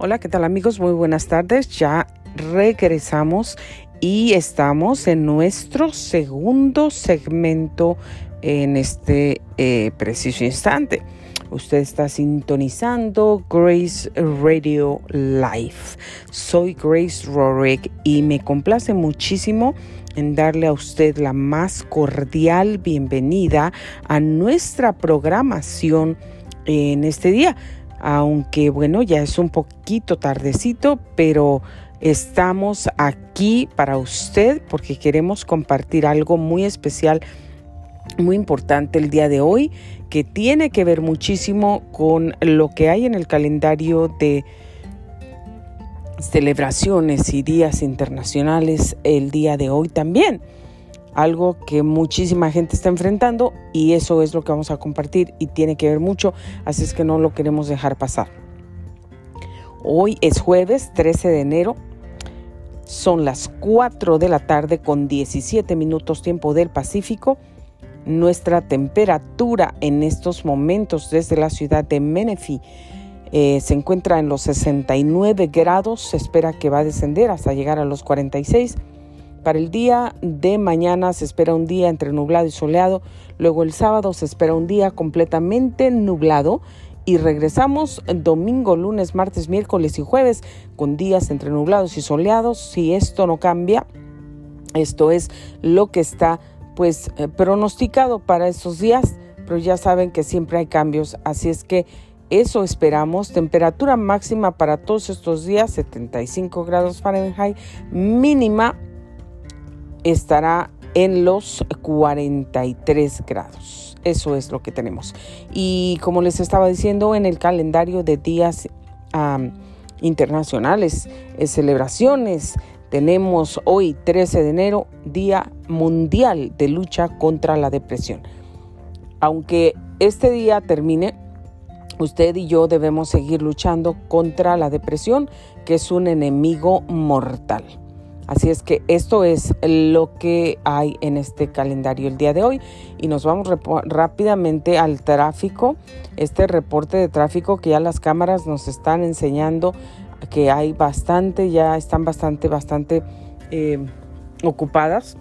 Hola, ¿qué tal amigos? Muy buenas tardes. Ya regresamos y estamos en nuestro segundo segmento en este eh, preciso instante. Usted está sintonizando Grace Radio Live. Soy Grace Rorick y me complace muchísimo en darle a usted la más cordial bienvenida a nuestra programación en este día aunque bueno, ya es un poquito tardecito, pero estamos aquí para usted porque queremos compartir algo muy especial, muy importante el día de hoy, que tiene que ver muchísimo con lo que hay en el calendario de celebraciones y días internacionales el día de hoy también algo que muchísima gente está enfrentando y eso es lo que vamos a compartir y tiene que ver mucho, así es que no lo queremos dejar pasar. Hoy es jueves 13 de enero, son las 4 de la tarde con 17 minutos tiempo del Pacífico. Nuestra temperatura en estos momentos desde la ciudad de Menifee eh, se encuentra en los 69 grados, se espera que va a descender hasta llegar a los 46 para el día de mañana se espera un día entre nublado y soleado, luego el sábado se espera un día completamente nublado y regresamos domingo, lunes, martes, miércoles y jueves con días entre nublados y soleados. Si esto no cambia, esto es lo que está pues eh, pronosticado para estos días, pero ya saben que siempre hay cambios, así es que eso esperamos. Temperatura máxima para todos estos días, 75 grados Fahrenheit, mínima estará en los 43 grados. Eso es lo que tenemos. Y como les estaba diciendo, en el calendario de días internacionales, eh, celebraciones, tenemos hoy 13 de enero, Día Mundial de Lucha contra la Depresión. Aunque este día termine, usted y yo debemos seguir luchando contra la depresión, que es un enemigo mortal. Así es que esto es lo que hay en este calendario el día de hoy y nos vamos rápidamente al tráfico, este reporte de tráfico que ya las cámaras nos están enseñando que hay bastante, ya están bastante, bastante eh, ocupadas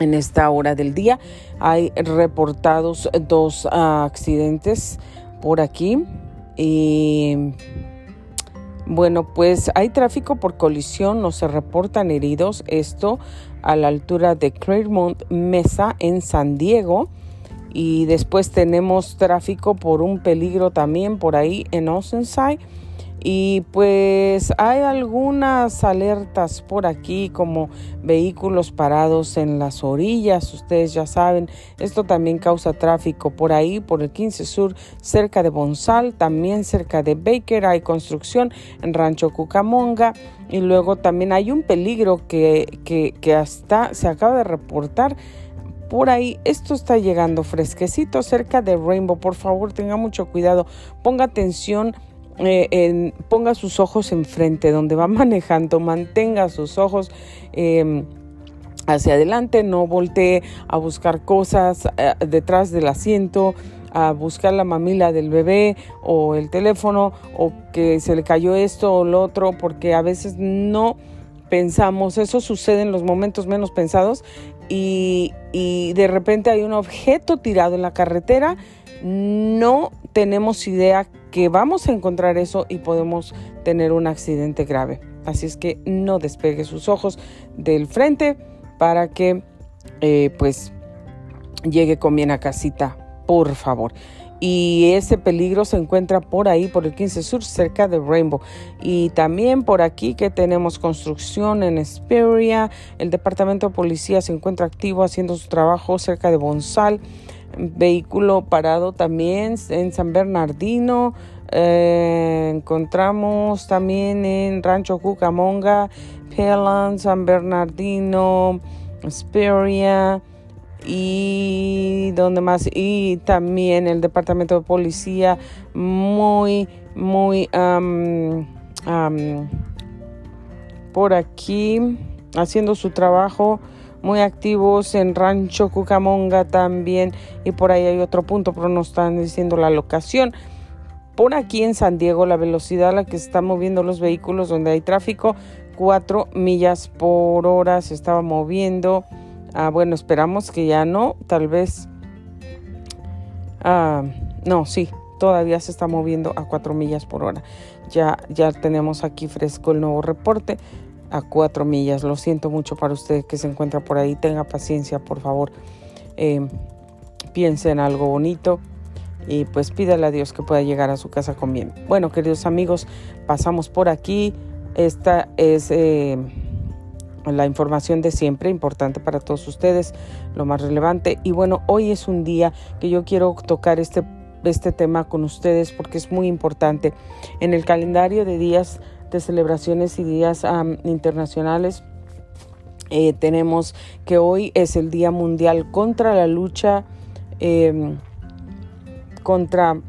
en esta hora del día. Hay reportados dos ah, accidentes por aquí y bueno, pues hay tráfico por colisión, no se reportan heridos. Esto a la altura de Claremont Mesa en San Diego. Y después tenemos tráfico por un peligro también por ahí en Oceanside y pues hay algunas alertas por aquí como vehículos parados en las orillas, ustedes ya saben, esto también causa tráfico por ahí, por el 15 Sur, cerca de Bonsal, también cerca de Baker hay construcción en Rancho Cucamonga y luego también hay un peligro que, que, que hasta se acaba de reportar por ahí. Esto está llegando fresquecito cerca de Rainbow. Por favor, tenga mucho cuidado. Ponga atención eh, ponga sus ojos enfrente donde va manejando, mantenga sus ojos em, hacia adelante, no voltee a buscar cosas eh, detrás del asiento, a buscar la mamila del bebé o el teléfono o que se le cayó esto o lo otro, porque a veces no pensamos, eso sucede en los momentos menos pensados y, y de repente hay un objeto tirado en la carretera, no tenemos idea que vamos a encontrar eso y podemos tener un accidente grave. Así es que no despegue sus ojos del frente para que eh, pues llegue con bien a casita, por favor. Y ese peligro se encuentra por ahí, por el 15 Sur, cerca de Rainbow. Y también por aquí que tenemos construcción en Esperia. El departamento de policía se encuentra activo haciendo su trabajo cerca de Bonsal vehículo parado también en San Bernardino. Eh, encontramos también en Rancho Cucamonga, Pelan, San Bernardino, Speria y donde más y también el departamento de policía muy muy por aquí haciendo su trabajo muy activos en Rancho Cucamonga también y por ahí hay otro punto, pero no están diciendo la locación. por aquí en San Diego la velocidad a la que se están moviendo los vehículos donde hay tráfico, 4 millas por hora se estaba moviendo. Ah, bueno, esperamos que ya no, tal vez... Ah, no, sí, todavía se está moviendo a 4 millas por hora. Ya, ya tenemos aquí fresco el nuevo reporte a 4 millas. Lo siento mucho para usted que se encuentra por ahí. Tenga paciencia, por favor. Eh, piense en algo bonito y pues pídale a Dios que pueda llegar a su casa con bien. Bueno, queridos amigos, pasamos por aquí. Esta es eh, la información de siempre, importante para todos ustedes, lo más relevante. Y bueno, hoy es un día que yo quiero tocar este, este tema con ustedes porque es muy importante. En el calendario de días celebraciones y días internacionales, eh, tenemos que hoy es el Día Mundial contra la lucha em, contra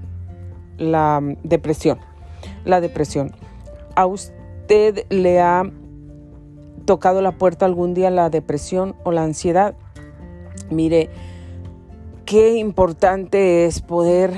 la depresión. La depresión. ¿A usted le ha tocado la puerta algún día la depresión o la ansiedad? Mire, qué importante es poder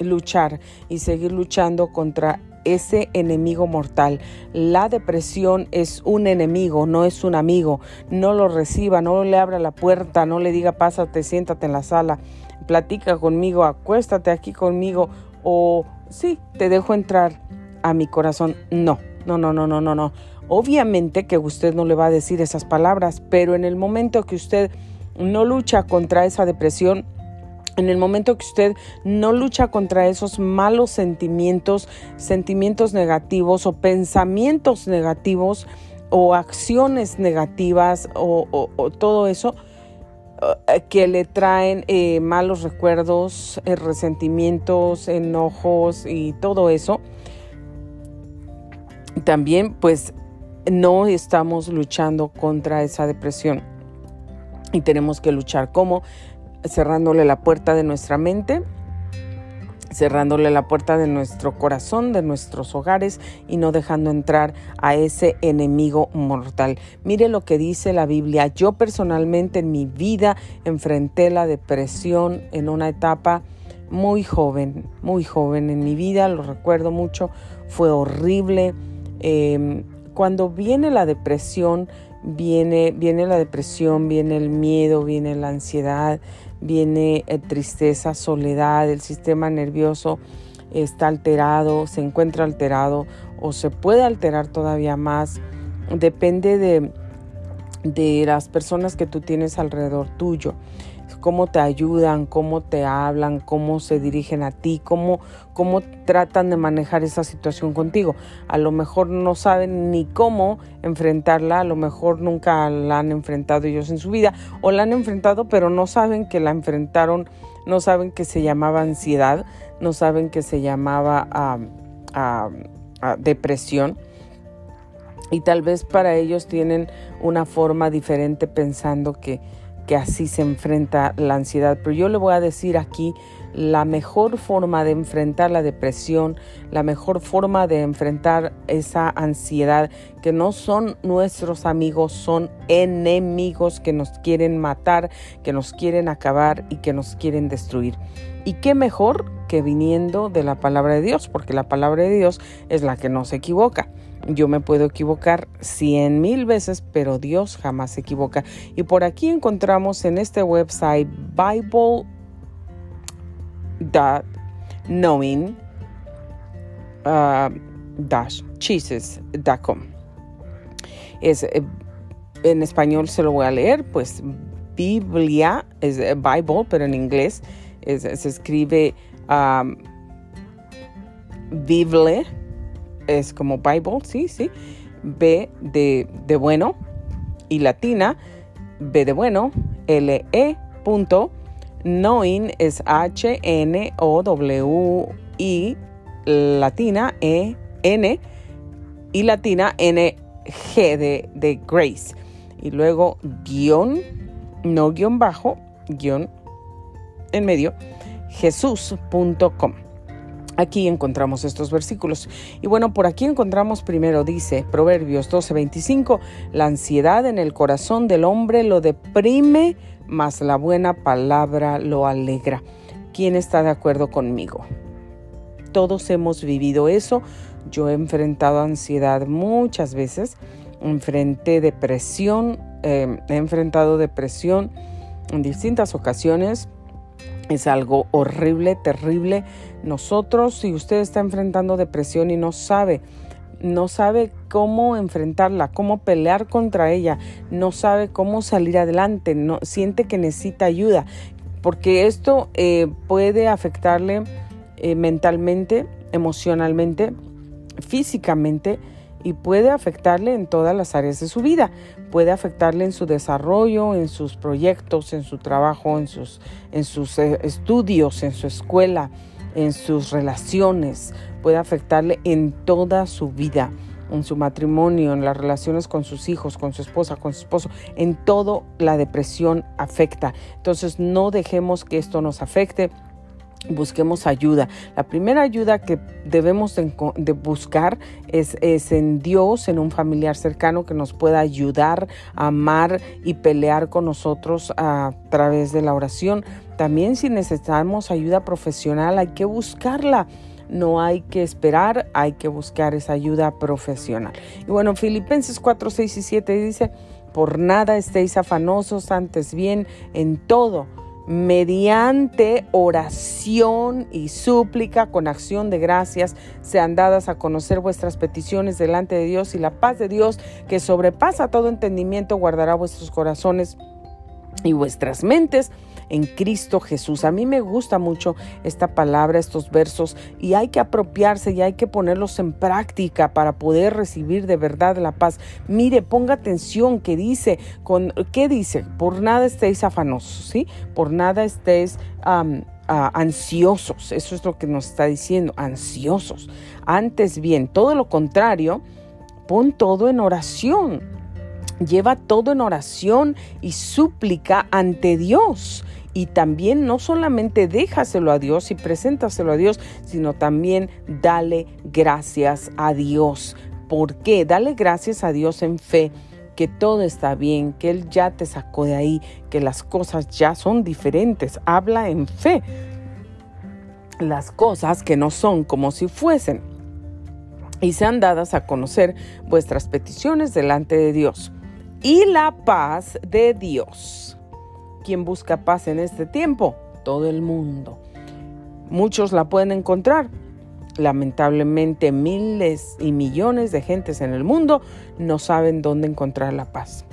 luchar y seguir luchando contra ese enemigo mortal. La depresión es un enemigo, no es un amigo. No lo reciba, no le abra la puerta, no le diga pásate, siéntate en la sala, platica conmigo, acuéstate aquí conmigo o sí, te dejo entrar a mi corazón. No, no, no, no, no, no, no. Obviamente que usted no le va a decir esas palabras, pero en el momento que usted no lucha contra esa depresión, en el momento que usted no lucha contra esos malos sentimientos, sentimientos negativos o pensamientos negativos o acciones negativas o, todo eso eh, que le traen eh, malos recuerdos, eh, resentimientos, enojos y todo eso, también pues no estamos luchando contra esa depresión. Y tenemos que luchar como cerrándole la puerta de nuestra mente, cerrándole la puerta de nuestro corazón, de nuestros hogares y no dejando entrar a ese enemigo mortal. Mire lo que dice la Biblia. Yo personalmente en mi vida enfrenté la depresión en una etapa muy joven, muy joven en mi vida, lo recuerdo mucho, fue horrible. Em, cuando viene la depresión, viene, viene la depresión, viene el miedo, viene la ansiedad, viene eh, tristeza, soledad, el sistema nervioso está alterado, se encuentra alterado o se puede alterar todavía más. Depende de, de las personas que tú tienes alrededor tuyo cómo te ayudan, cómo te hablan, cómo se dirigen a ti, cómo, cómo tratan de manejar esa situación contigo. A lo mejor no saben ni cómo enfrentarla, a lo mejor nunca la han enfrentado ellos en su vida o la han enfrentado pero no saben que la enfrentaron, no saben que se llamaba ansiedad, no saben que se llamaba depresión y tal vez para ellos tienen una forma diferente pensando que que así se enfrenta la ansiedad. Pero yo le voy a decir aquí la mejor forma de enfrentar la depresión, la mejor forma de enfrentar esa ansiedad, que no son nuestros amigos, son enemigos que nos quieren matar, que nos quieren acabar y que nos quieren destruir. Y qué mejor que viniendo de la palabra de Dios, porque la palabra de Dios es la que no se equivoca. Yo me puedo equivocar cien mil veces, pero Dios jamás se equivoca. Y por aquí encontramos en este website bible.knowing uh, cheeses.com. Es, eh, en español se lo voy a leer, pues Biblia es eh, Bible, pero en inglés se escribe um, Bible es como Bible, sí, sí. B de, de bueno y latina, B de bueno, L E punto. Knowing es H N O W I latina E N y latina N G de, de Grace. Y luego guion, no guion bajo, guion en medio, jesús.com. Aquí encontramos estos versículos. Y bueno, por aquí encontramos primero, dice Proverbios 12:25, la ansiedad en el corazón del hombre lo deprime, mas la buena palabra lo alegra. ¿Quién está de acuerdo conmigo? todos hemos vivido eso. Yo he enfrentado ansiedad muchas veces, enfrenté depresión, em, he enfrentado depresión en distintas ocasiones. Es algo horrible, terrible. Nosotros, si usted está enfrentando depresión y no sabe, no sabe cómo enfrentarla, cómo pelear contra ella, no sabe cómo salir adelante, no siente que necesita ayuda, porque esto eh, puede afectarle eh, mentalmente, emocionalmente, físicamente y puede afectarle en todas las áreas de su vida. Puede afectarle en su desarrollo, en sus proyectos, en su trabajo, en sus, en sus eh, estudios, en su escuela, en sus relaciones. Puede afectarle en toda su vida en su matrimonio, en las relaciones con sus hijos, con su esposa, con su esposo, en todo la depresión afecta. Entonces no dejemos que esto nos afecte busquemos ayuda. La primera ayuda que debemos de, buscar es, es, en Dios, en un familiar cercano que nos pueda ayudar, amar y pelear con nosotros a través de la oración. También si necesitamos ayuda profesional hay que buscarla. No hay que esperar, hay que buscar esa ayuda profesional. Y bueno, Filipenses 4, 6 y 7 dice, por nada estéis afanosos, antes bien en todo mediante oración y súplica con acción de gracias sean dadas a conocer vuestras peticiones delante de Dios y la paz de Dios que sobrepasa todo entendimiento guardará vuestros corazones y vuestras mentes en Cristo Jesús. A mí me gusta mucho esta palabra, estos versos, y hay que apropiarse y hay que ponerlos en práctica para poder recibir de verdad la paz. Mire, ponga atención que dice, con, ¿qué dice? Por nada estéis afanosos, ¿sí? Por nada estéis... ansiosos, eso es lo que nos está diciendo, ansiosos. Antes bien, todo lo contrario, pon todo en oración. Lleva todo en oración y súplica ante Dios y también no solamente déjaselo a Dios y preséntaselo a Dios, sino también dale gracias a Dios. ¿Por qué? Dale gracias a Dios en fe que todo está bien, que Él ya te sacó de ahí, que las cosas ya son diferentes. Habla en fe. Las cosas que no son como si fuesen. Y sean dadas a conocer vuestras peticiones delante de Dios. Y la paz de Dios ¿Quién busca paz en este tiempo? Todo el mundo. Muchos la pueden encontrar. Lamentablemente miles y millones de gentes en el mundo no saben dónde encontrar la paz.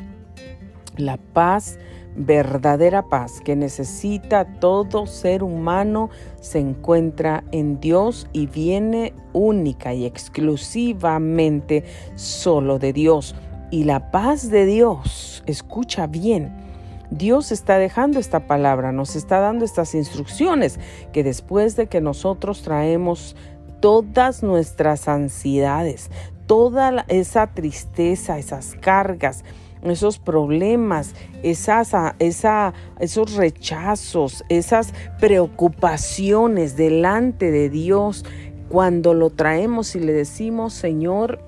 La paz, verdadera paz que necesita todo ser humano, se encuentra en Dios y viene única y exclusivamente solo de Dios. Y la paz de Dios, escucha bien, Dios está dejando esta palabra, nos está dando estas instrucciones que después de que nosotros traemos todas nuestras ansiedades, toda esa tristeza, esas cargas, esos problemas, esas, esa, esos rechazos, esas preocupaciones delante de Dios, cuando lo traemos y le decimos, Señor,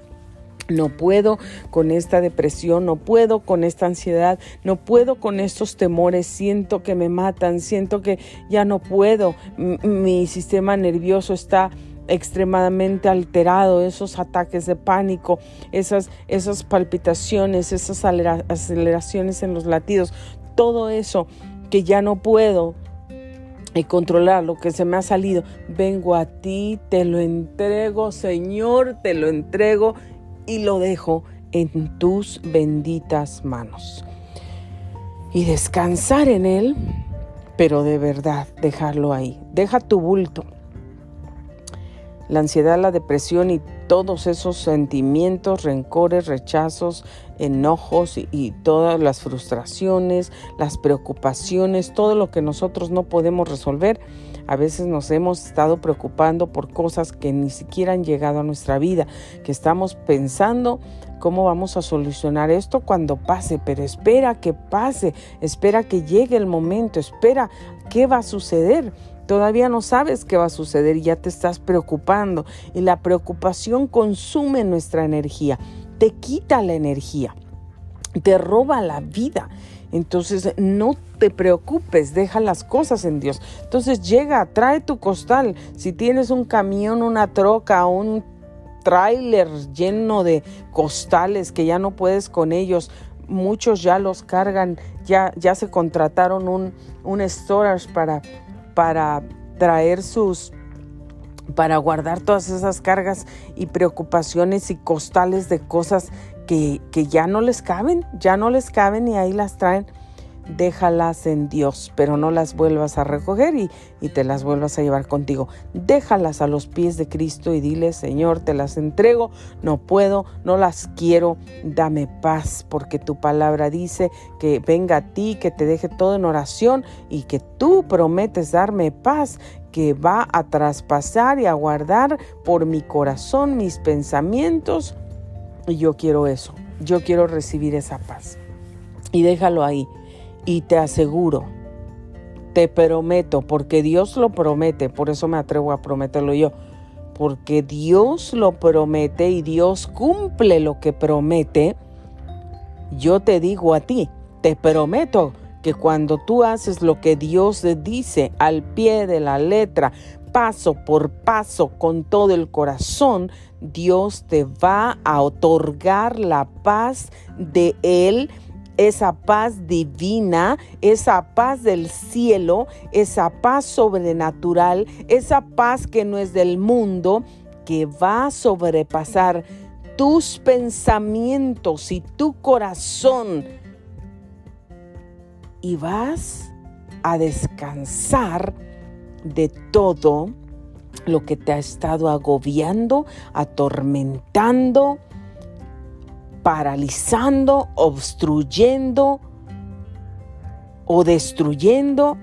no puedo con esta depresión, no puedo con esta ansiedad, no puedo con estos temores, siento que me matan, siento que ya no puedo, mi sistema nervioso está extremadamente alterado, esos ataques de pánico, esas, esas palpitaciones, esas aceleraciones en los latidos, todo eso que ya no puedo y controlar lo que se me ha salido, vengo a ti, te lo entrego, Señor, te lo entrego y lo dejo en tus benditas manos. Y descansar en Él, pero de verdad dejarlo ahí. Deja tu bulto. La ansiedad, la depresión y todos esos sentimientos, rencores, rechazos, enojos y, y, todas las frustraciones, las preocupaciones, todo lo que nosotros no podemos resolver, a veces nos hemos estado preocupando por cosas que ni siquiera han llegado a nuestra vida, que estamos pensando cómo vamos a solucionar esto cuando pase, pero espera que pase, espera que llegue el momento, espera qué va a suceder. Todavía no sabes qué va a suceder y ya te estás preocupando y la preocupación consume nuestra energía, te quita la energía, te roba la vida Entonces no te preocupes, deja las cosas en Dios. Entonces llega, trae tu costal. Si tienes un camión, una troca, un tráiler lleno de costales que ya no puedes con ellos, muchos ya los cargan, ya, ya se contrataron un, un storage para, para traer sus para guardar todas esas cargas y preocupaciones y costales de cosas que, ya no les caben, ya no les caben y ahí las traen déjalas en Dios, pero no las vuelvas a recoger y, y, te las vuelvas a llevar contigo. Déjalas a los pies de Cristo y dile, Señor, te las entrego, no puedo, no las quiero, dame paz, porque tu palabra dice que venga a ti, que te deje todo en oración y que tú prometes darme paz que va a traspasar y a guardar por mi corazón mis pensamientos. Y yo quiero eso, yo quiero recibir esa paz. Y déjalo ahí y te aseguro, te prometo, porque Dios lo promete, por eso me atrevo a prometerlo yo, porque Dios lo promete y Dios cumple lo que promete, yo te digo a ti, te prometo que cuando tú haces lo que Dios dice al pie de la letra, paso por paso, con todo el corazón, Dios te va a otorgar la paz de Él esa paz divina, esa paz del cielo, esa paz sobrenatural, esa paz que no es del mundo, que va a sobrepasar tus pensamientos y tu corazón. Y vas a descansar de todo lo que te ha estado agobiando, atormentando, paralizando, obstruyendo o destruyendo,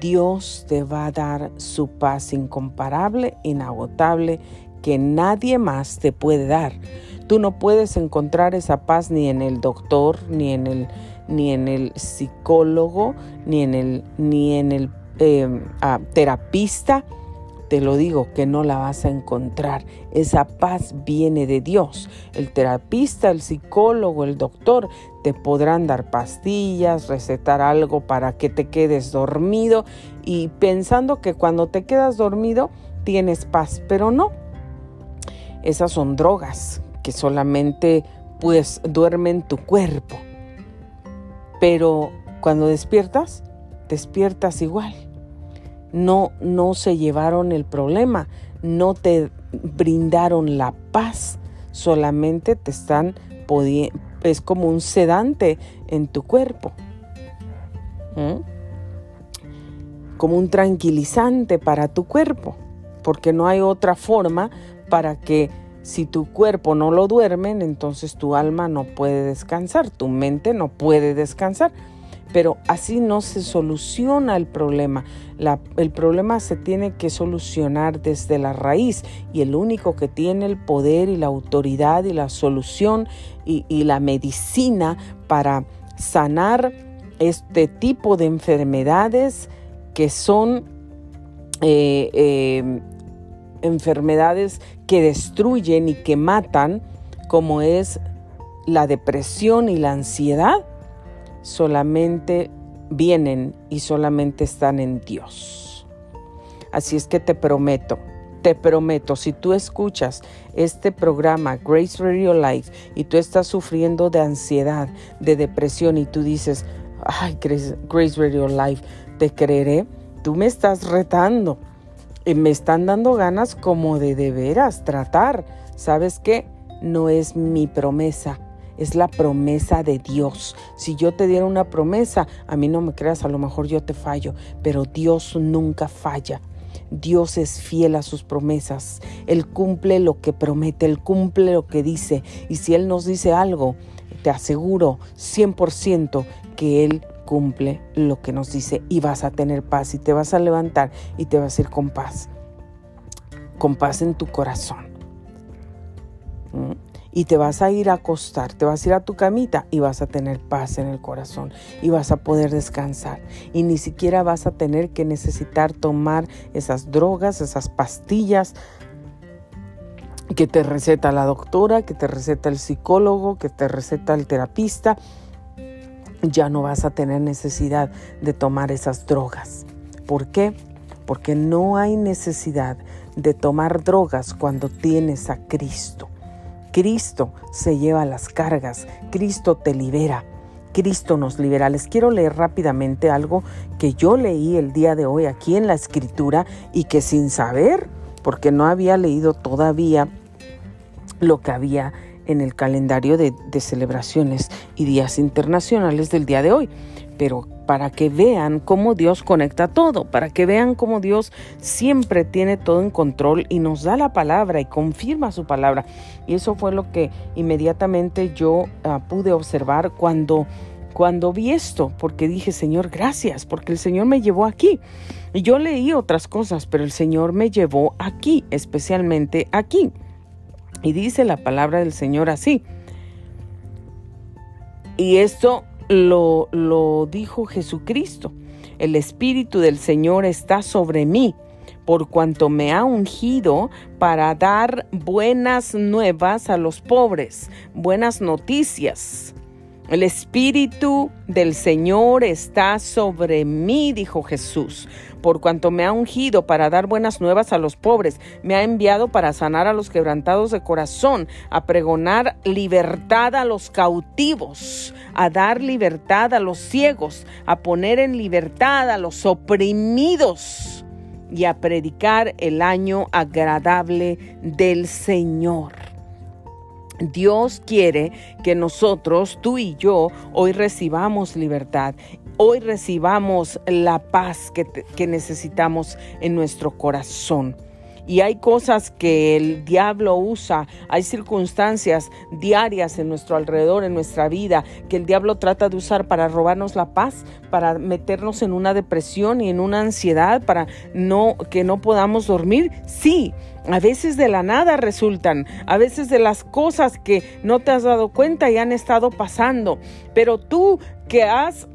Dios te va a dar su paz incomparable, inagotable, que nadie más te puede dar. Tú no puedes encontrar esa paz ni en el doctor, ni en el, ni en el psicólogo, ni en el, ni en el eh, ah, terapista te lo digo que no la vas a encontrar. Esa paz viene de Dios. El terapista, el psicólogo, el doctor te podrán dar pastillas, recetar algo para que te quedes dormido y pensando que cuando te quedas dormido tienes paz, pero no. Esas son drogas que solamente pues duermen tu cuerpo. Pero cuando despiertas, despiertas igual no, no se llevaron el problema, no te brindaron la paz, solamente te están es como un sedante en tu cuerpo, como un tranquilizante para tu cuerpo, porque no hay otra forma para que si tu cuerpo no lo duermen, entonces tu alma no puede descansar, tu mente no puede descansar pero así no se soluciona el problema. el problema se tiene que solucionar desde la raíz y el único que tiene el poder y la autoridad y la solución y, la medicina para sanar este tipo de enfermedades que son eh, eh, enfermedades que destruyen y que matan, como es la depresión y la ansiedad, solamente vienen y solamente están en Dios. Así es que te prometo, te prometo, si tú escuchas este programa Grace Radio Life y tú estás sufriendo de ansiedad, de depresión y tú dices, ay, Grace, Radio Life, te creeré, tú me estás retando y me están dando ganas como de de veras tratar. ¿Sabes qué? No es mi promesa es la promesa de Dios. Si yo te diera una promesa, a mí no me creas, a lo mejor yo te fallo, pero Dios nunca falla. Dios es fiel a sus promesas. Él cumple lo que promete, Él cumple lo que dice. Y si Él nos dice algo, te aseguro 100% que Él cumple lo que nos dice y vas a tener paz y te vas a levantar y te vas a ir con paz. Con paz en tu corazón. ¿Mm? Y te vas a ir a acostar, te vas a ir a tu camita y vas a tener paz en el corazón y vas a poder descansar y ni siquiera vas a tener que necesitar tomar esas drogas, esas pastillas que te receta la doctora, que te receta el psicólogo, que te receta el terapista. ya no vas a tener necesidad de tomar esas drogas. ¿Por qué? Porque no hay necesidad de tomar drogas cuando tienes a Cristo. Cristo se lleva las cargas, Cristo te libera, Cristo nos libera. Les quiero leer rápidamente algo que yo leí el día de hoy aquí en la escritura y que sin saber, porque no había leído todavía lo que había en el calendario de, celebraciones y días internacionales del día de hoy. Pero para que vean cómo Dios conecta todo, para que vean cómo Dios siempre tiene todo en control y nos da la palabra y confirma su palabra. Y eso fue lo que inmediatamente yo ah, pude observar cuando cuando vi esto, porque dije, Señor, gracias, porque el Señor me llevó aquí. Y yo leí otras cosas, pero el Señor me llevó aquí, especialmente aquí. Y dice la palabra del Señor así. Y esto lo, lo dijo Jesucristo. El Espíritu del Señor está sobre mí por cuanto me ha ungido para dar buenas nuevas a los pobres, buenas noticias el Espíritu del Señor está sobre mí, dijo Jesús, por cuanto me ha ungido para dar buenas nuevas a los pobres, me ha enviado para sanar a los quebrantados de corazón, a pregonar libertad a los cautivos, a dar libertad a los ciegos, a poner en libertad a los oprimidos y a predicar el año agradable del Señor. Dios quiere que nosotros, tú y yo, hoy recibamos libertad, hoy recibamos la paz que, necesitamos en nuestro corazón. Y hay cosas que el diablo usa, hay circunstancias diarias en nuestro alrededor, en nuestra vida, que el diablo trata de usar para robarnos la paz, para meternos en una depresión y en una ansiedad, para que no podamos dormir. Sí, a veces de la nada resultan, a veces de las cosas que no te has dado cuenta y han estado pasando, pero tú que has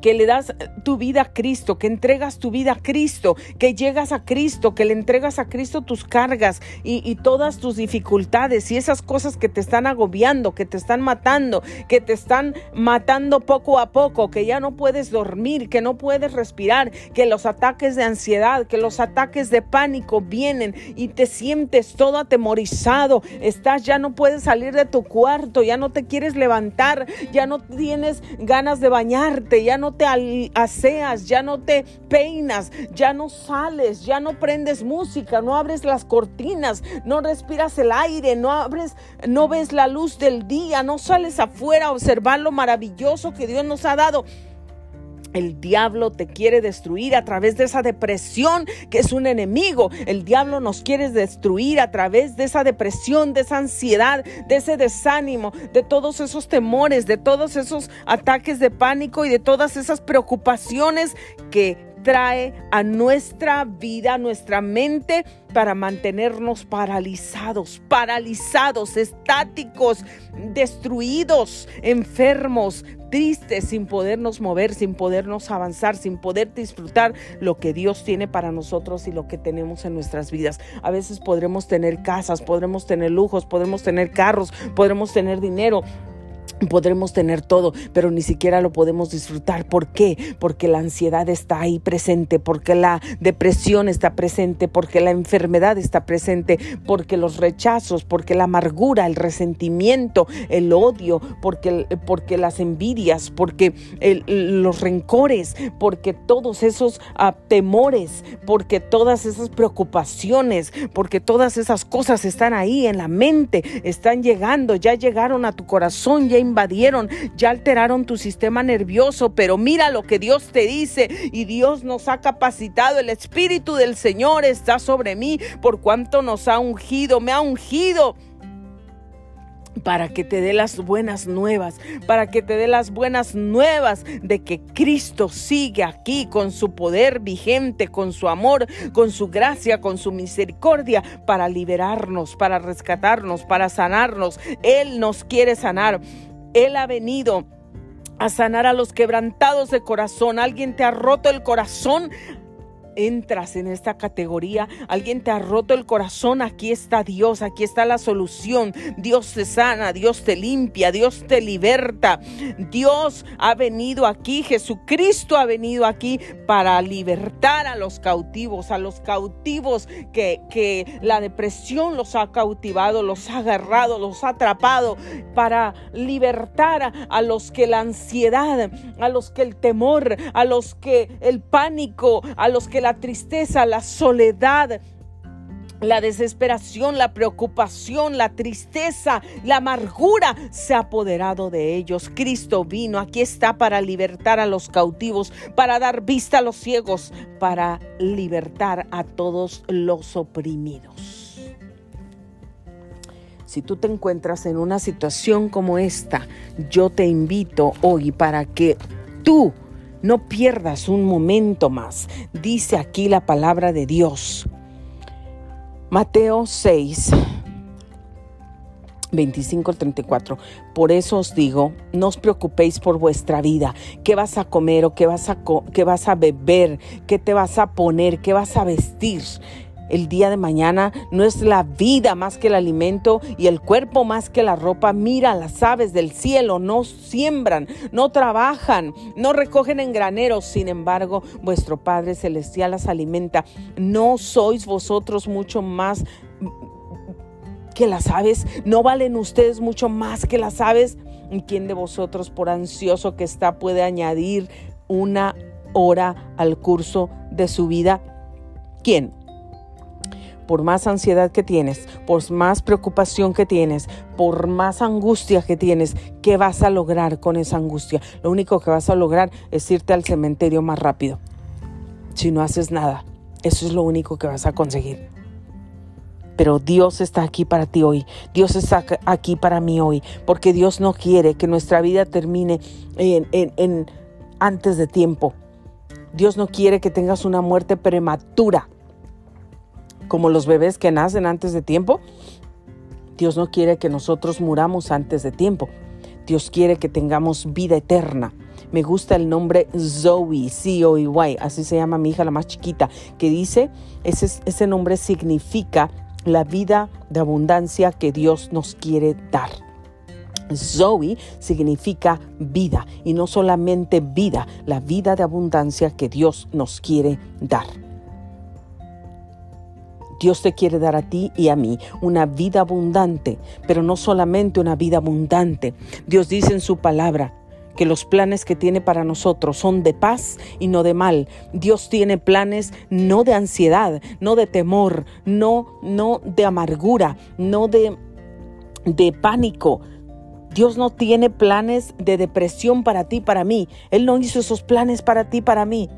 que le das tu vida a Cristo, que entregas tu vida a Cristo, que llegas a Cristo, que le entregas a Cristo tus cargas y, todas tus dificultades y esas cosas que te están agobiando, que te están matando, que te están matando poco a poco, que ya no puedes dormir, que no puedes respirar, que los ataques de ansiedad, que los ataques de pánico vienen y te sientes todo atemorizado, estás, ya no puedes salir de tu cuarto, ya no te quieres levantar, ya no tienes ganas de bañarte, ya no te aseas, ya no te peinas, ya no sales, ya no prendes música, no abres las cortinas, no respiras el aire, no abres, no ves la luz del día, no sales afuera a observar lo maravilloso que Dios nos ha dado. El diablo te quiere destruir a través de esa depresión que es un enemigo. El diablo nos quiere destruir a través de esa depresión, de esa ansiedad, de ese desánimo, de todos esos temores, de todos esos ataques de pánico y de todas esas preocupaciones que trae a nuestra vida, nuestra mente, para mantenernos paralizados, paralizados, estáticos, destruidos, enfermos, tristes, sin podernos mover, sin podernos avanzar, sin poder disfrutar lo que Dios tiene para nosotros y lo que tenemos en nuestras vidas. A veces podremos tener casas, podremos tener lujos, podremos tener carros, podremos tener dinero, Podremos tener todo, pero ni siquiera lo podemos disfrutar. ¿Por qué? Porque la ansiedad está ahí presente, porque la depresión está presente, porque la enfermedad está presente, porque los rechazos, porque la amargura, el resentimiento, el odio, porque, porque las envidias, porque los rencores, porque todos esos ah, temores, porque todas esas preocupaciones, porque todas esas cosas están ahí en la mente, están llegando, ya llegaron a tu corazón, ya invadieron, ya alteraron tu sistema nervioso, pero mira lo que Dios te dice y Dios nos ha capacitado, el Espíritu del Señor está sobre mí por cuanto nos ha ungido, me ha ungido para que te dé las buenas nuevas, para que te dé las buenas nuevas de que Cristo sigue aquí con su poder vigente, con su amor, con su gracia, con su misericordia, para liberarnos, para rescatarnos, para sanarnos. Él nos quiere sanar. Él ha venido a sanar a los quebrantados de corazón. Alguien te ha roto el corazón. Entras en esta categoría, alguien te ha roto el corazón, aquí está Dios, aquí está la solución. Dios te sana, Dios te limpia, Dios te liberta. Dios ha venido aquí, Jesucristo ha venido aquí para libertar a los cautivos, a los cautivos que, que la depresión los ha cautivado, los ha agarrado, los ha atrapado, para libertar a los que la ansiedad, a los que el temor, a los que el pánico, a los que la tristeza, la soledad, la desesperación, la preocupación, la tristeza, la amargura se ha apoderado de ellos. Cristo vino, aquí está para libertar a los cautivos, para dar vista a los ciegos, para libertar a todos los oprimidos. Si tú te encuentras en una situación como esta, yo te invito hoy para que tú no pierdas un momento más. Dice aquí la palabra de Dios. Mateo 6, 25 al 34. Por eso os digo, no os preocupéis por vuestra vida, qué vas a comer o qué vas a, qué vas a beber, qué te vas a poner, qué vas a vestir. El día de mañana no es la vida más que el alimento y el cuerpo más que la ropa. Mira, las aves del cielo no siembran, no trabajan, no recogen en graneros. Sin embargo, vuestro Padre Celestial las alimenta. ¿No sois vosotros mucho más que las aves? ¿No valen ustedes mucho más que las aves? ¿Quién de vosotros, por ansioso que está, puede añadir una hora al curso de su vida? ¿Quién? Por más ansiedad que tienes, por más preocupación que tienes, por más angustia que tienes, ¿qué vas a lograr con esa angustia? Lo único que vas a lograr es irte al cementerio más rápido. Si no haces nada, eso es lo único que vas a conseguir. Pero Dios está aquí para ti hoy. Dios está aquí para mí hoy. Porque Dios no quiere que nuestra vida termine en, antes de tiempo. Dios no quiere que tengas una muerte prematura como los bebés que nacen antes de tiempo. Dios no quiere que nosotros muramos antes de tiempo. Dios quiere que tengamos vida eterna. Me gusta el nombre Zoe, C-O-E-Y, así se llama mi hija la más chiquita, que dice, ese, ese nombre significa la vida de abundancia que Dios nos quiere dar. Zoe significa vida y no solamente vida, la vida de abundancia que Dios nos quiere dar. Dios te quiere dar a ti y a mí una vida abundante, pero no solamente una vida abundante. Dios dice en su palabra, que los planes que tiene para nosotros son de paz y no de mal. Dios tiene planes no de ansiedad, no de temor, no no de amargura, no de de pánico. Dios no tiene planes de depresión para ti, para mí. Él no hizo esos planes para ti, para mí.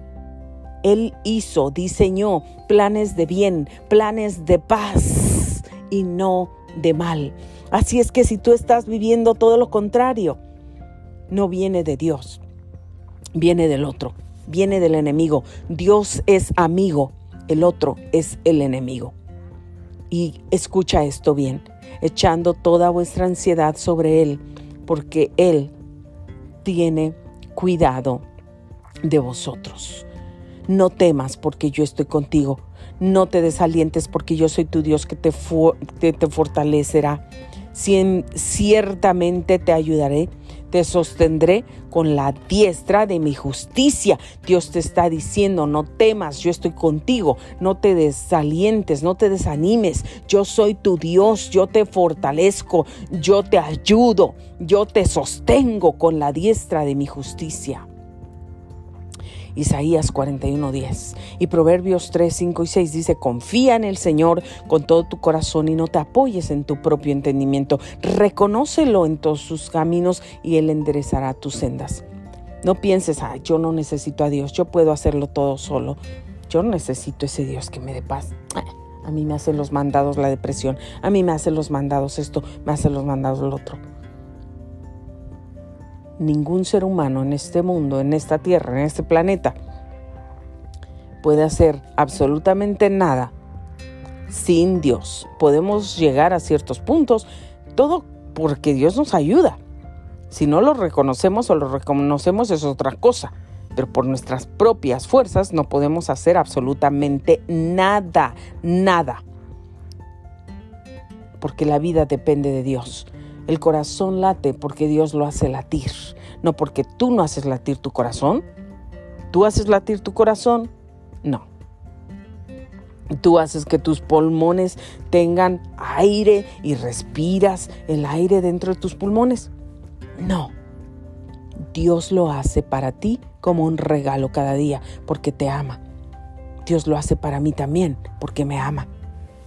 Él hizo, diseñó planes de bien, planes de paz y no de mal. Así es que si tú estás viviendo todo lo contrario, no viene de Dios, viene del otro, viene del enemigo. Dios es amigo, el otro es el enemigo. Y escucha esto bien, echando toda vuestra ansiedad sobre Él, porque Él tiene cuidado de vosotros. No temas porque yo estoy contigo. No te desalientes porque yo soy tu Dios que te, te fortalecerá. ciertamente te ayudaré, te sostendré con la diestra de mi justicia. Dios te está diciendo, no temas, yo estoy contigo, no te desalientes, no te desanimes. Yo soy tu Dios, yo te fortalezco, yo te ayudo, yo te sostengo con la diestra de mi justicia. Isaías 41:10. Y Proverbios 3, 5 y 6 dice, confía en el Señor con todo tu corazón y no te apoyes en tu propio entendimiento. Reconócelo en todos sus caminos y Él enderezará tus sendas. No pienses, ah, yo no necesito a Dios, yo puedo hacerlo todo solo. Yo no necesito ese Dios que me dé paz. A mí me hacen los mandados la depresión, a mí me hacen los mandados esto, me hacen los mandados lo otro ningún ser humano en este mundo, en esta tierra, en este planeta, puede hacer absolutamente nada sin Dios. Podemos llegar a ciertos puntos, todo porque Dios nos ayuda. Si no lo reconocemos o lo reconocemos es otra cosa. pero por nuestras propias fuerzas no podemos hacer absolutamente nada, nada. Porque la vida depende de Dios. El corazón late porque Dios lo hace latir, no porque tú no haces latir tu corazón. ¿Tú haces latir tu corazón? No. Tú haces que tus pulmones tengan aire y respiras el aire dentro de tus pulmones. No. Dios lo hace para ti como un regalo cada día porque te ama. Dios lo hace para mí también porque me ama.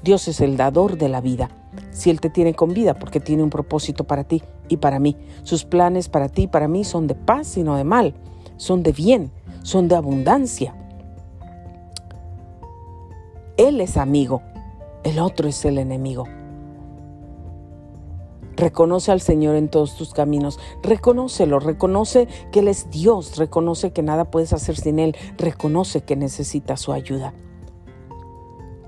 Dios es el dador de la vida. Si Él te tiene con vida porque tiene un propósito para ti y para mí. Sus planes para ti y para mí son de paz y no de mal. Son de bien, son de abundancia. Él es amigo, el otro es el enemigo. Reconoce al Señor en todos tus caminos. Reconócelo, reconoce que Él es Dios, reconoce que nada puedes hacer sin Él, reconoce que necesitas su ayuda.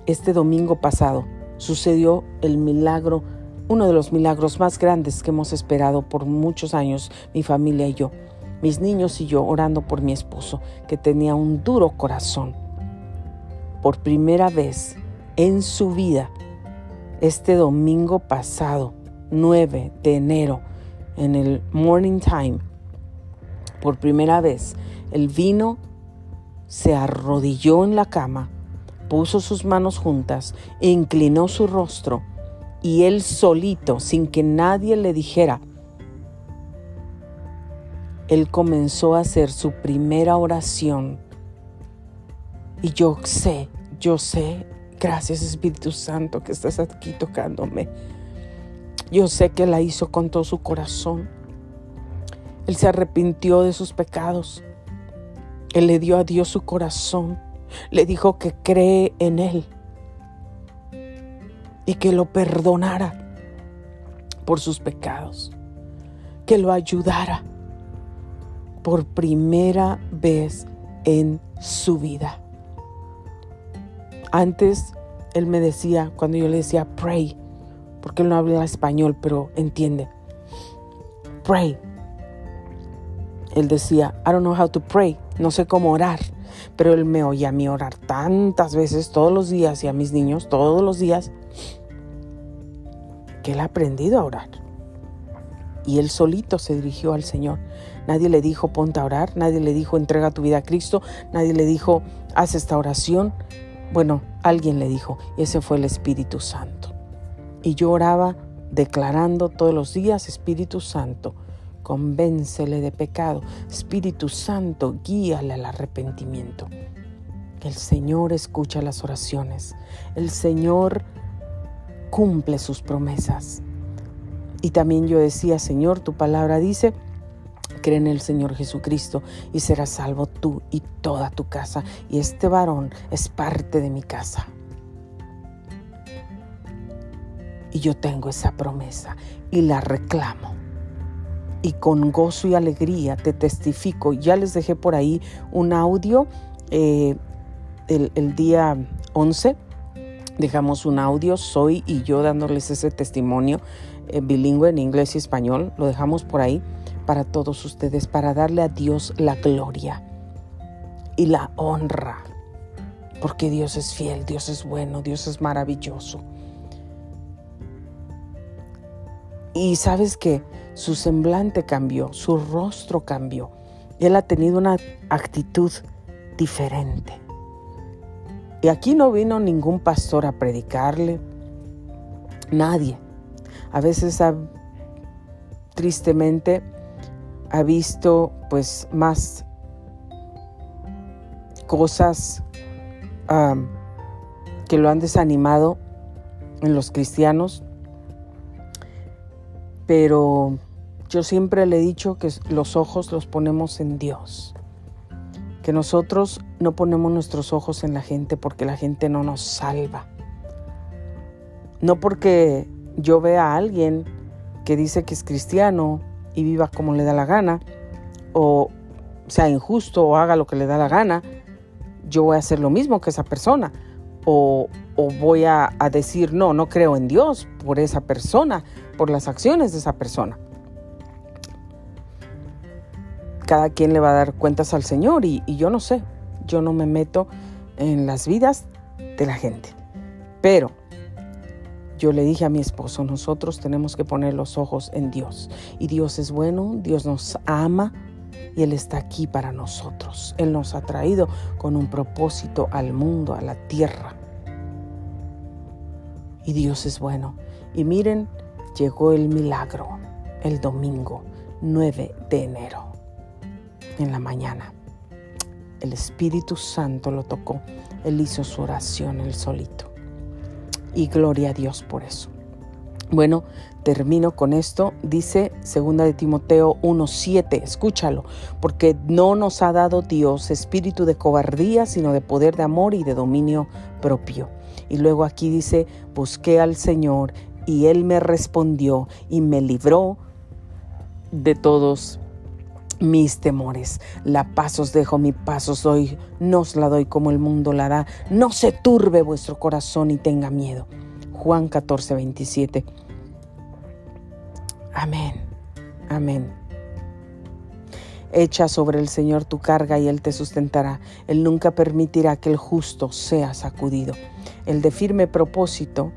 Este domingo pasado sucedió el milagro, uno de los milagros más grandes que hemos esperado por muchos años, mi familia y yo, mis niños y yo orando por mi esposo, que tenía un duro corazón por primera vez en su vida este domingo pasado, 9 de enero, en el morning time. Por primera vez, el vino se arrodilló en la cama, puso sus manos juntas, inclinó su rostro y él solito, sin que nadie le dijera, él comenzó a hacer su primera oración y yo sé, yo sé, gracias Espíritu Santo que estás aquí tocándome. Yo sé que la hizo con todo su corazón. Él se arrepintió de sus pecados. Él le dio a Dios su corazón. Le dijo que cree en Él y que lo perdonara por sus pecados, que lo ayudara por primera vez en su vida. Antes él me decía, cuando yo le decía pray, porque él no habla español, pero entiende, pray. Él decía, I don't know how to pray, no sé cómo orar, pero él me oía a mí orar tantas veces, todos los días, y a mis niños todos los días, que él ha aprendido a orar. Y él solito se dirigió al Señor. Nadie le dijo ponte a orar, nadie le dijo entrega tu vida a Cristo, nadie le dijo haz esta oración. Bueno, alguien le dijo, y ese fue el Espíritu Santo. Y yo oraba declarando todos los días, Espíritu Santo, convéncele de pecado. Espíritu Santo, guíale al arrepentimiento. El Señor escucha las oraciones. El Señor cumple sus promesas. Y también yo decía, Señor, tu palabra dice, Cree en el Señor Jesucristo y serás salvo tú y toda tu casa. Y este varón es parte de mi casa. Y yo tengo esa promesa y la reclamo. Y con gozo y alegría te testifico. Ya les dejé por ahí un audio eh, el, día 11. Dejamos un audio, soy y yo dándoles ese testimonio eh, bilingüe en inglés y español. Lo dejamos por ahí para todos ustedes, para darle a Dios la gloria y la honra, porque Dios es fiel, Dios es bueno, Dios es maravilloso. Y sabes que su semblante cambió, su rostro cambió. Él ha tenido una actitud diferente. Y aquí no vino ningún pastor a predicarle, nadie. A veces, tristemente, ha visto pues más cosas que lo han desanimado en los cristianos, pero yo siempre le he dicho que los ojos los ponemos en Dios, que nosotros no ponemos nuestros ojos en la gente porque la gente no nos salva, no porque yo vea a alguien que dice que es cristiano y viva como le da la gana, o sea injusto o haga lo que le da la gana, yo voy a hacer lo mismo que esa persona. O, voy a, decir, no, no creo en Dios por esa persona, por las acciones de esa persona. cada quien le va a dar cuentas al Señor y, yo no sé, yo no me meto en las vidas de la gente. Pero yo le dije a mi esposo, nosotros tenemos que poner los ojos en Dios. Y Dios es bueno, Dios nos ama y Él está aquí para nosotros. Él nos ha traído con un propósito al mundo, a la tierra. Y Dios es bueno. Y miren, llegó el milagro el domingo 9 de enero, en la mañana. El Espíritu Santo lo tocó. Él hizo su oración el solito y gloria a Dios por eso. Bueno, termino con esto. Dice 2 de Timoteo 1:7, escúchalo, porque no nos ha dado Dios espíritu de cobardía, sino de poder de amor y de dominio propio. Y luego aquí dice, busqué al Señor y Él me respondió y me libró de todos mis temores. La paz os dejo, mi paz os doy, no os la doy como el mundo la da. No se turbe vuestro corazón y tenga miedo. Juan 14, 27. Amén, amén. Echa sobre el Señor tu carga y Él te sustentará. Él nunca permitirá que el justo sea sacudido. El de firme propósito,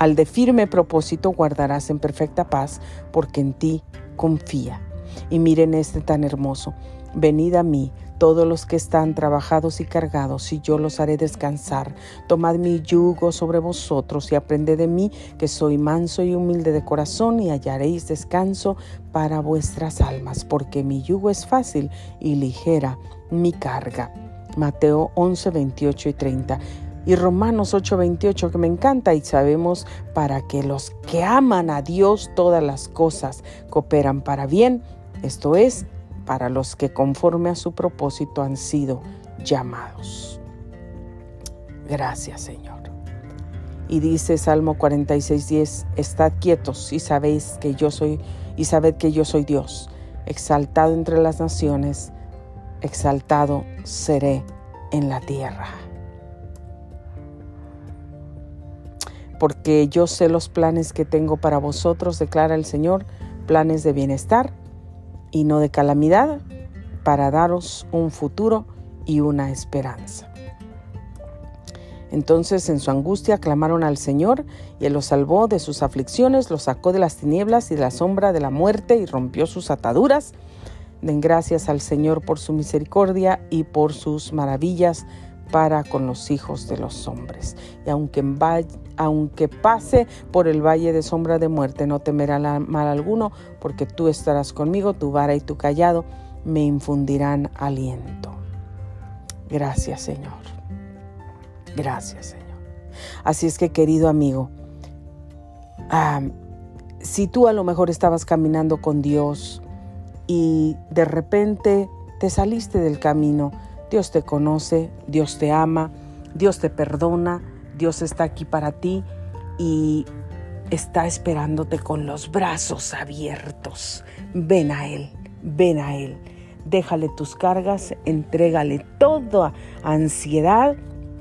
al de firme propósito guardarás en perfecta paz, porque en ti confía. Y miren este tan hermoso. Venid a mí, todos los que están trabajados y cargados, y yo los haré descansar. Tomad mi yugo sobre vosotros y aprended de mí, que soy manso y humilde de corazón, y hallaréis descanso para vuestras almas, porque mi yugo es fácil y ligera mi carga. Mateo 11, 28 y 30 y Romanos 8:28 que me encanta y sabemos para que los que aman a Dios todas las cosas cooperan para bien esto es, para los que conforme a su propósito han sido llamados. Gracias, Señor. Y dice Salmo 46:10, estad quietos y sabéis que yo soy y sabed que yo soy Dios, exaltado entre las naciones, exaltado seré en la tierra. Porque yo sé los planes que tengo para vosotros, declara el Señor, planes de bienestar y no de calamidad, para daros un futuro y una esperanza. Entonces en su angustia clamaron al Señor y Él los salvó de sus aflicciones, los sacó de las tinieblas y de la sombra de la muerte y rompió sus ataduras. Den gracias al Señor por su misericordia y por sus maravillas para con los hijos de los hombres. Y aunque, aunque pase por el valle de sombra de muerte, no temerá mal alguno, porque tú estarás conmigo, tu vara y tu callado me infundirán aliento. Gracias Señor. Gracias Señor. Así es que querido amigo, si tú a lo mejor estabas caminando con Dios y de repente te saliste del camino, Dios te conoce, Dios te ama, Dios te perdona, Dios está aquí para ti y está esperándote con los brazos abiertos. Ven a Él, ven a Él. Déjale tus cargas, entrégale toda ansiedad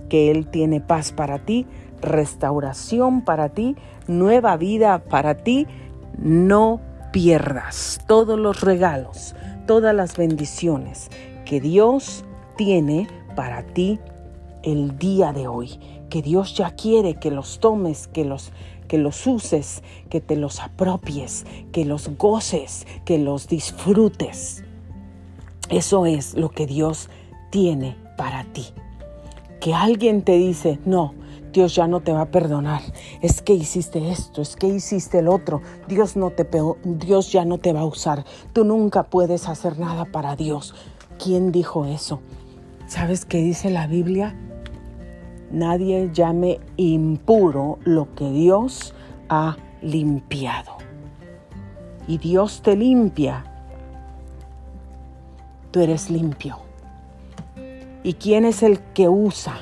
que Él tiene paz para ti, restauración para ti, nueva vida para ti. No pierdas todos los regalos, todas las bendiciones que Dios tiene para ti el día de hoy, que Dios ya quiere que los tomes, que los que los uses, que te los apropies, que los goces, que los disfrutes. Eso es lo que Dios tiene para ti. Que alguien te dice, no, Dios ya no te va a perdonar. Es que hiciste esto, es que hiciste el otro. Dios no te Dios ya no te va a usar. Tú nunca puedes hacer nada para Dios. ¿Quién dijo eso? ¿Sabes qué dice la Biblia? Nadie llame impuro lo que Dios ha limpiado. Y Dios te limpia. Tú eres limpio. ¿Y quién es el que usa?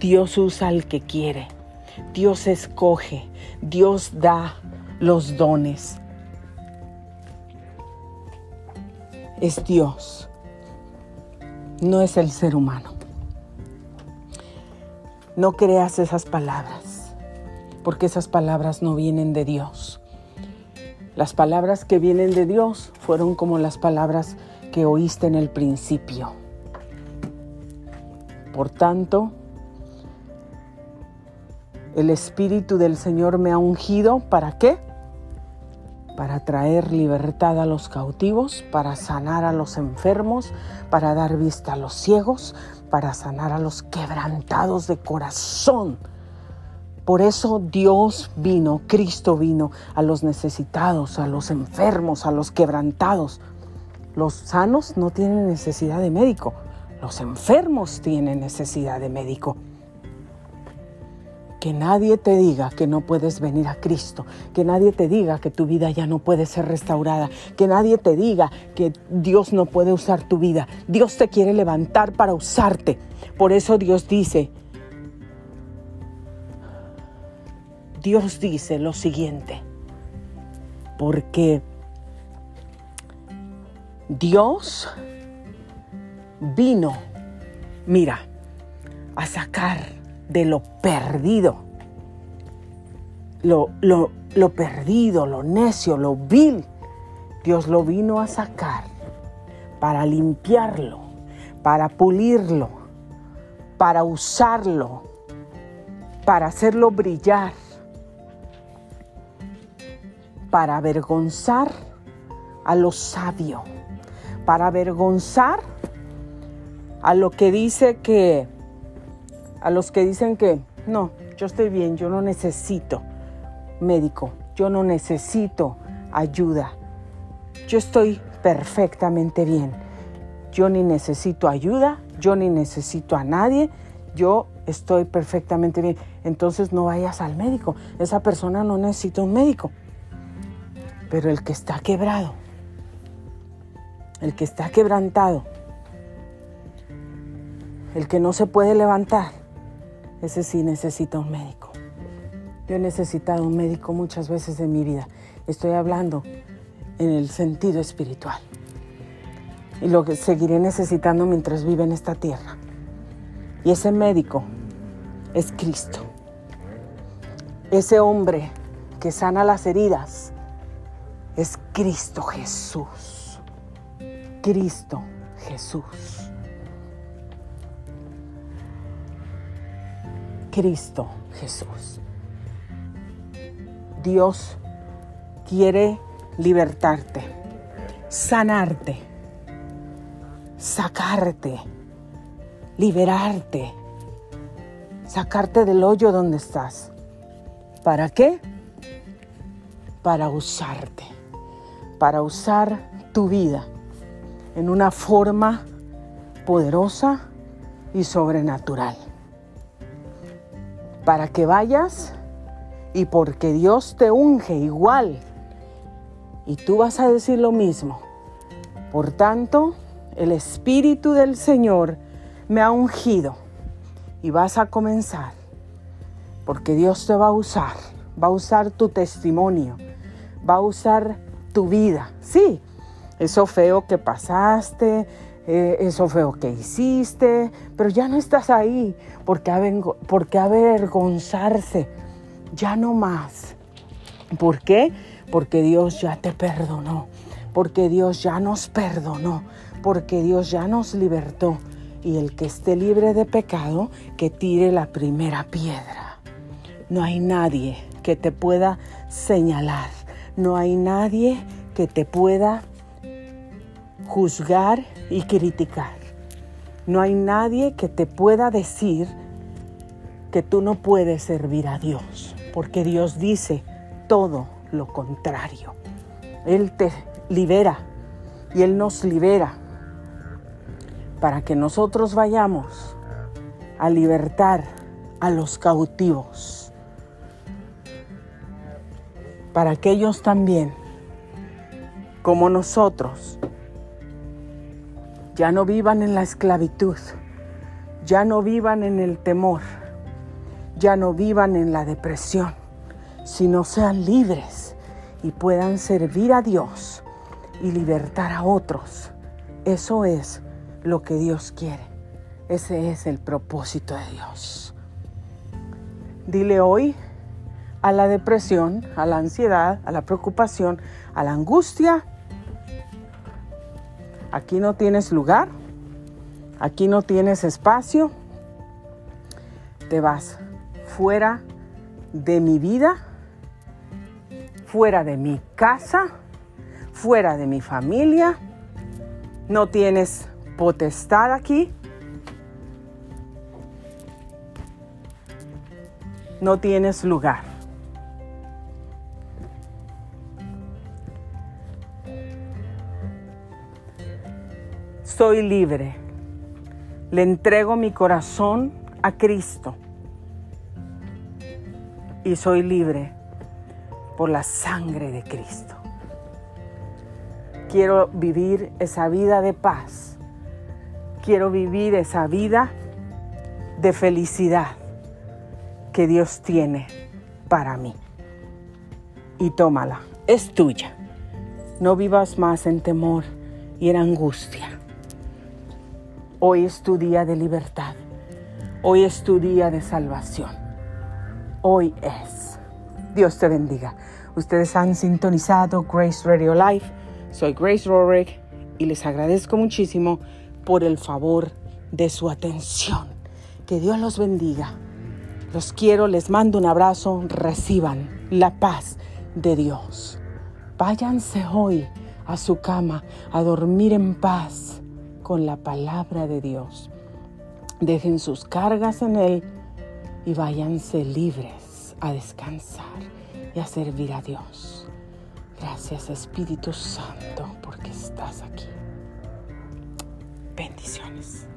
Dios usa al que quiere. Dios escoge. Dios da los dones. Es Dios no es el ser humano. No creas esas palabras, porque esas palabras no vienen de Dios. Las palabras que vienen de Dios fueron como las palabras que oíste en el principio. Por tanto, el Espíritu del Señor me ha ungido para qué? Para traer libertad a los cautivos, para sanar a los enfermos, para dar vista a los ciegos, para sanar a los quebrantados de corazón. Por eso Dios vino, Cristo vino a los necesitados, a los enfermos, a los quebrantados. Los sanos no tienen necesidad de médico, los enfermos tienen necesidad de médico. Que nadie te diga que no puedes venir a Cristo, que nadie te diga que tu vida ya no puede ser restaurada, que nadie te diga que Dios no puede usar tu vida. Dios te quiere levantar para usarte. Por eso Dios dice, Dios dice lo siguiente, porque Dios vino, mira, a sacar de lo perdido, lo, lo, perdido, lo necio, lo vil. Dios lo vino a sacar para limpiarlo, para pulirlo, para usarlo, para hacerlo brillar, para avergonzar a lo sabio, para avergonzar a lo que dice que, a los que dicen que, no, yo estoy bien, yo no necesito médico, yo no necesito ayuda, yo estoy perfectamente bien, yo ni necesito ayuda, yo ni necesito a nadie, yo estoy perfectamente bien. Entonces no vayas al médico, esa persona no necesita un médico. Pero el que está quebrado, el que está quebrantado, el que no se puede levantar, ese sí necesita un médico. Yo he necesitado un médico muchas veces en mi vida. Estoy hablando en el sentido espiritual. Y lo que seguiré necesitando mientras vive en esta tierra. Y ese médico es Cristo. Ese hombre que sana las heridas es Cristo Jesús. Cristo Jesús. Cristo Jesús. Dios quiere libertarte, sanarte, sacarte, liberarte, sacarte del hoyo donde estás. ¿Para qué? Para usarte, para usar tu vida en una forma poderosa y sobrenatural para que vayas y porque Dios te unge igual. Y tú vas a decir lo mismo. Por tanto, el Espíritu del Señor me ha ungido y vas a comenzar. Porque Dios te va a usar, va a usar tu testimonio, va a usar tu vida. Sí, eso feo que pasaste, eh, eso feo que hiciste, pero ya no estás ahí porque, porque avergonzarse, ya no más. ¿Por qué? Porque Dios ya te perdonó, porque Dios ya nos perdonó, porque Dios ya nos libertó. Y el que esté libre de pecado, que tire la primera piedra. No hay nadie que te pueda señalar, no hay nadie que te pueda juzgar y criticar. No hay nadie que te pueda decir que tú no puedes servir a Dios, porque Dios dice todo lo contrario. Él te libera y Él nos libera para que nosotros vayamos a libertar a los cautivos, para que ellos también, como nosotros, ya no vivan en la esclavitud, ya no vivan en el temor, ya no vivan en la depresión, sino sean libres y puedan servir a Dios y libertar a otros. Eso es lo que Dios quiere. Ese es el propósito de Dios. Dile hoy, a la depresión, a la ansiedad, a la preocupación, a la angustia. Aquí no tienes lugar, aquí no tienes espacio. Te vas fuera de mi vida, fuera de mi casa, fuera de mi familia. No tienes potestad aquí. No tienes lugar. Soy libre. Le entrego mi corazón a Cristo y soy libre por la sangre de Cristo. Quiero vivir esa vida de paz. Quiero vivir esa vida de felicidad que Dios tiene para mí. Y tómala, es tuya. No vivas más en temor y en angustia. Hoy es tu día de libertad. Hoy es tu día de salvación. Hoy es. Dios te bendiga. Ustedes han sintonizado Grace Radio Live. Soy Grace Rorick y les agradezco muchísimo por el favor de su atención. Que Dios los bendiga. Los quiero, les mando un abrazo. Reciban la paz de Dios. Váyanse hoy a su cama a dormir en paz con la palabra de Dios. Dejen sus cargas en Él y váyanse libres a descansar y a servir a Dios. Gracias Espíritu Santo porque estás aquí. Bendiciones.